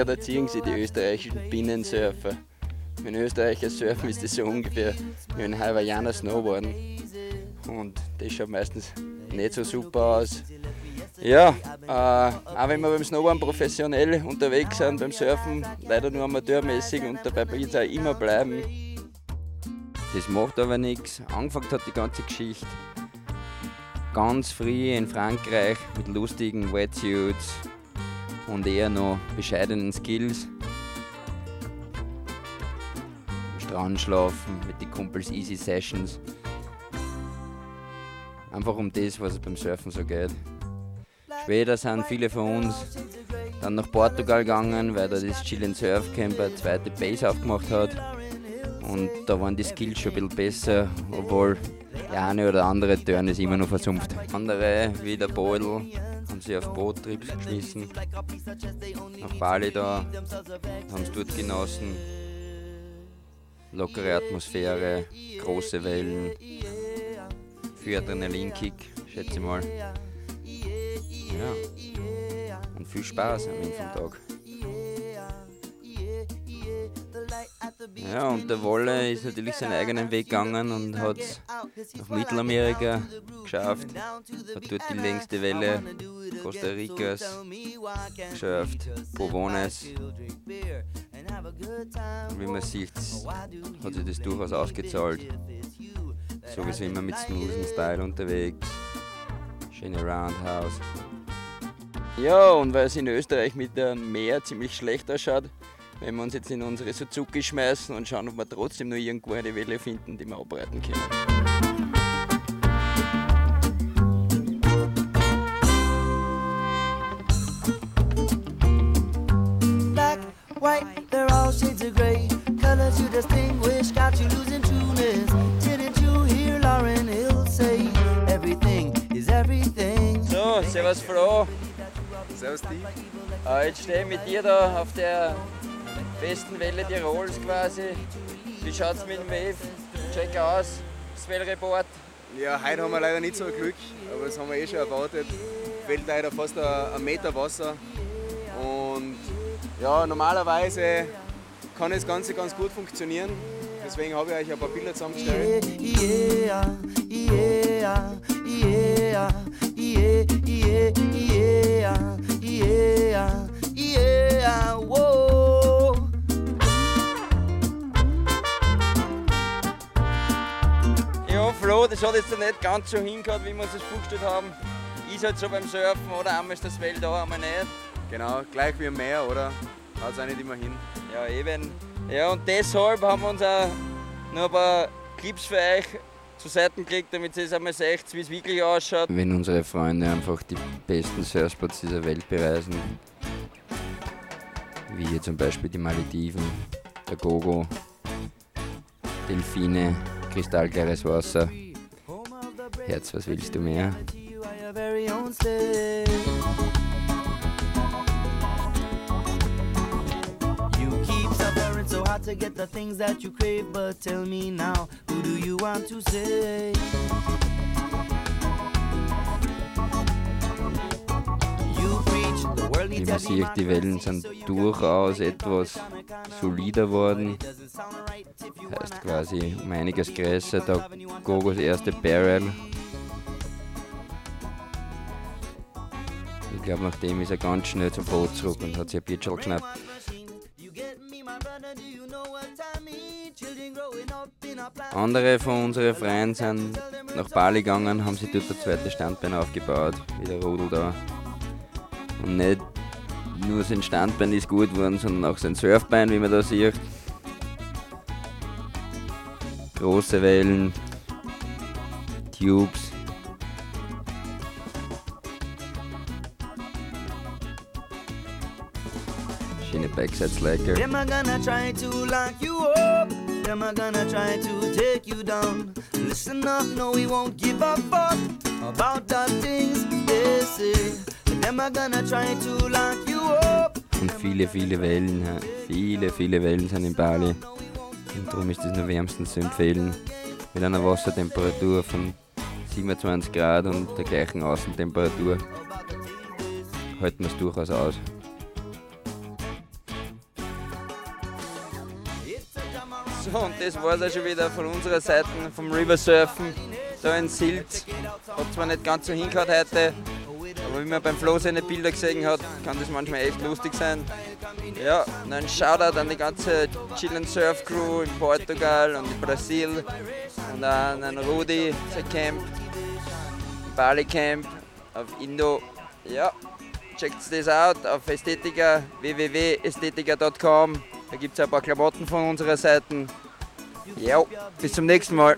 ja, da ziehen sie die österreichischen Binnensurfer. Wenn Österreicher surfen, ist das so ungefähr wie ein Hawaiianer Snowboarden. Und das schaut meistens nicht so super aus. Ja, äh, auch wenn wir beim Snowboarden professionell unterwegs sind, beim Surfen leider nur amateurmäßig und dabei wird es auch immer bleiben. Das macht aber nichts. Angefangen hat die ganze Geschichte ganz früh in Frankreich mit lustigen Wetsuits und eher noch bescheidenen Skills. Am Strand schlafen mit den Kumpels Easy Sessions. Einfach um das, was es beim Surfen so geht. Später sind viele von uns dann nach Portugal gegangen, weil da das Chilean Surf Camp eine zweite Base aufgemacht hat. Und da waren die Skills schon ein bisschen besser, obwohl der eine oder andere Turn ist immer noch versumpft. Andere, wie der Beudel, haben sich auf Boottrips geschmissen. Nach Bali da, haben es dort genossen. Lockere Atmosphäre, große Wellen, viel Adrenalinkick, schätze ich mal. Ja. Und viel Spaß am Ende vom Tag. Ja, und der Wolle ist natürlich seinen eigenen Weg gegangen und hat es nach Mittelamerika geschafft. Hat dort die längste Welle Costa Ricas geschafft, Povones. Wie man sieht, hat sich das durchaus ausgezahlt. Sowieso immer mit smoothen Style unterwegs. Schöne Roundhouse. Ja, und weil es in Österreich mit dem Meer ziemlich schlecht ausschaut, wenn wir uns jetzt in unsere Suzuki schmeißen und schauen, ob wir trotzdem nur irgendwo eine Welle finden, die wir abreiten können. Black, white, they're all shades of gray. Colors you distinguish, got you losing trueness. Didn't you hear Lauren Hill say, everything is everything? So, servus Flo. Servus die. Äh, jetzt stehe ich mit dir da auf der besten Welle Tirols quasi. Wie schaut's mit dem Wave? Check aus, Swell Report. Ja, heute haben wir leider nicht so ein Glück, aber das haben wir eh schon erwartet. Fällt leider fast ein, ein Meter Wasser. Und ja, normalerweise kann das Ganze ganz gut funktionieren. Deswegen habe ich euch ein paar Bilder zusammengestellt. Yeah, yeah, yeah, yeah, Ja, Flo, das hat jetzt nicht ganz so hingehört, wie wir uns das vorgestellt haben. Ist halt so beim Surfen, oder? Einmal ist das Well da, einmal nicht. Genau, gleich wie am Meer, oder? Haut auch nicht immer hin. Ja, eben. Ja, und deshalb haben wir uns auch noch ein paar Clips für euch zur Seite gelegt, damit ihr es einmal seht, wie es wirklich ausschaut. Wenn unsere Freunde einfach die besten Surfspots dieser Welt bereisen, wie hier zum Beispiel die Malediven, der Gogo, Delfine, kristallklares Wasser. Herz, was willst du mehr? So hard to get the things that you crave, but tell me now, who do you want to say? You preach the world Wie man sieht, die Wellen sind durchaus etwas solider worden. Heißt quasi um einiges größer. Der Gogos erste Barrel. Ich glaube, nach dem ist er ganz schnell zum Boot zurück und hat sich ein a planet. Andere von unseren Freunden sind nach Bali gegangen, haben sich dort ein zweites Standbein aufgebaut, wie der Rudel da. Und nicht nur sein Standbein ist gut geworden, sondern auch sein Surfbein, wie man da sieht. Große Wellen, Tubes. Schöne Backside-Slacker. Them are gonna try to lock you up. Them are gonna try to take you down. Listen up, no, we won't give a fuck about the things they say. Them are gonna try to lock you viele, viele Wellen. Viele, viele Wellen sind in Bali. Und darum ist es nur wärmstens zu empfehlen. Mit einer Wassertemperatur von 27 Grad und der gleichen Außentemperatur halten wir es durchaus aus. So, und das war es auch schon wieder von unserer Seite, vom Riversurfen da in Silt. Hat zwar nicht ganz so hingehört heute, aber wie man beim Flo seine Bilder gesehen hat, kann das manchmal echt lustig sein. Ja, und ein Shoutout an die ganze Chill and Surf Crew in Portugal und in Brasil und an, an Rudi, sein Camp, Bali Camp auf Indo. Ja, checkt das out auf Ästhetiker, www.ästhetiker.com. Da gibt es ein paar Klamotten von unserer Seite. Ja, bis zum nächsten Mal.